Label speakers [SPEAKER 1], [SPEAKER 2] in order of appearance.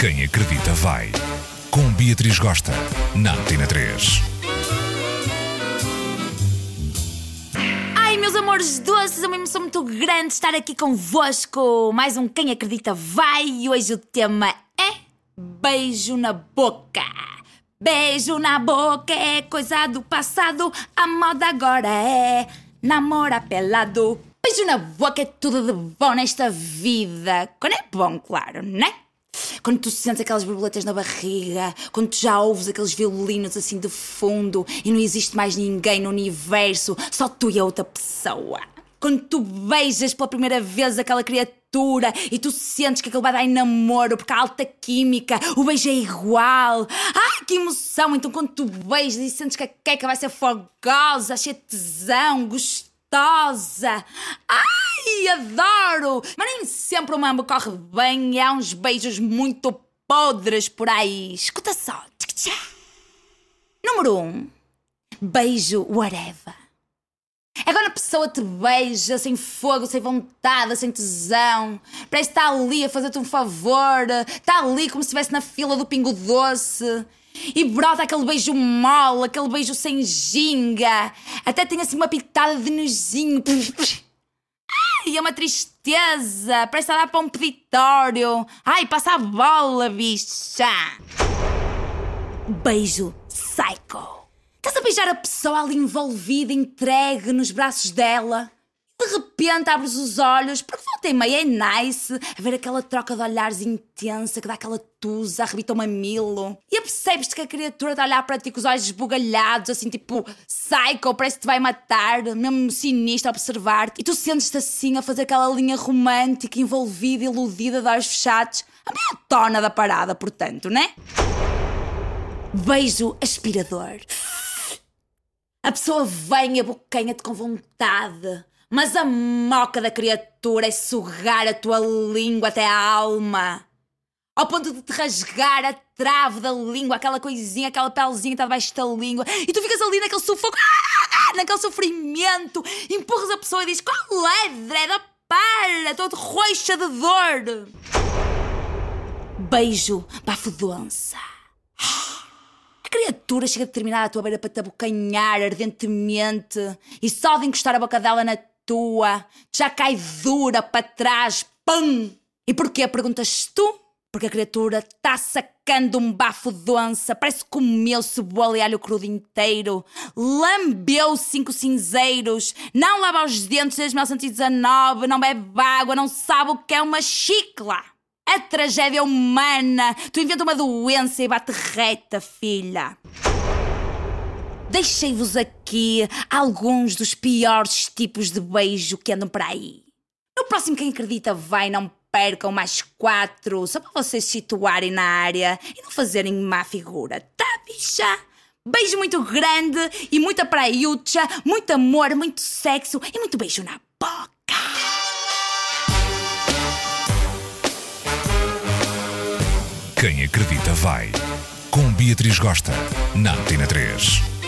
[SPEAKER 1] Quem acredita vai. Com Beatriz Gosta, na Antena 3.
[SPEAKER 2] Ai, meus amores doces, é uma emoção muito grande estar aqui convosco. Mais um Quem Acredita Vai e hoje o tema é Beijo na Boca. Beijo na boca é coisa do passado, a moda agora é namorar pelado. Beijo na boca é tudo de bom nesta vida. Quando é bom, claro, né? Quando tu sentes aquelas borboletas na barriga, quando tu já ouves aqueles violinos assim de fundo e não existe mais ninguém no universo, só tu e a outra pessoa. Quando tu beijas pela primeira vez aquela criatura e tu sentes que aquilo vai dar em namoro porque há alta química, o beijo é igual. Ai, que emoção! Então quando tu beijas e sentes que a queca vai ser fogosa, cheia de tesão, gostosa. Ai, adoro! Mas nem sempre o mambo corre bem e há uns beijos muito podres por aí. Escuta só. Número 1. Um, beijo whatever. É quando a pessoa te beija sem fogo, sem vontade, sem tesão. Parece que está ali a fazer-te um favor. Está ali como se estivesse na fila do Pingo Doce. E brota aquele beijo mole, aquele beijo sem ginga. Até tem assim uma pitada de nojinho. Ai, é uma tristeza. Parece a dar para um peditório. Ai, passa a bola, bicha. Beijo psycho. Estás a beijar a pessoa ali envolvida, entregue nos braços dela. De repente abres os olhos, porque volta e meia é nice a ver aquela troca de olhares intensa que dá aquela tusa, arrebita o mamilo. E apercebes-te que a criatura está a olhar para ti com os olhos esbugalhados, assim tipo psycho, parece que te vai matar, mesmo sinistro a observar-te. E tu sentes-te assim a fazer aquela linha romântica, envolvida, iludida, de olhos fechados. A meia tona da parada, portanto, né? Beijo aspirador. A pessoa vem abocanha-te com vontade, mas a moca da criatura é sugar a tua língua até a alma. Ao ponto de te rasgar a trave da língua, aquela coisinha, aquela pelezinha que está debaixo da língua, e tu ficas ali naquele sufoco, ah, naquele sofrimento, empurras a pessoa e dizes: Qual é, Dreda? Para, estou de roxa de dor. Beijo, bafo de onça. A criatura chega determinada à tua beira para te abocanhar ardentemente e só de encostar a boca dela na tua já cai dura para trás. Pum! E porquê? Perguntas tu? Porque a criatura está sacando um bafo de onça, parece que comeu cebola e alho crudo inteiro, lambeu cinco cinzeiros, não lava os dentes desde 1919, não bebe água, não sabe o que é uma chicla. A tragédia humana. Tu inventa uma doença e bate reta, filha. Deixei-vos aqui alguns dos piores tipos de beijo que andam por aí. No próximo Quem Acredita Vai, não percam mais quatro, só para vocês se situarem na área e não fazerem má figura, tá, bicha? Beijo muito grande e muita praiúcha, muito amor, muito sexo e muito beijo na boca.
[SPEAKER 1] Quem acredita vai. Com Beatriz Gosta, na Antena 3.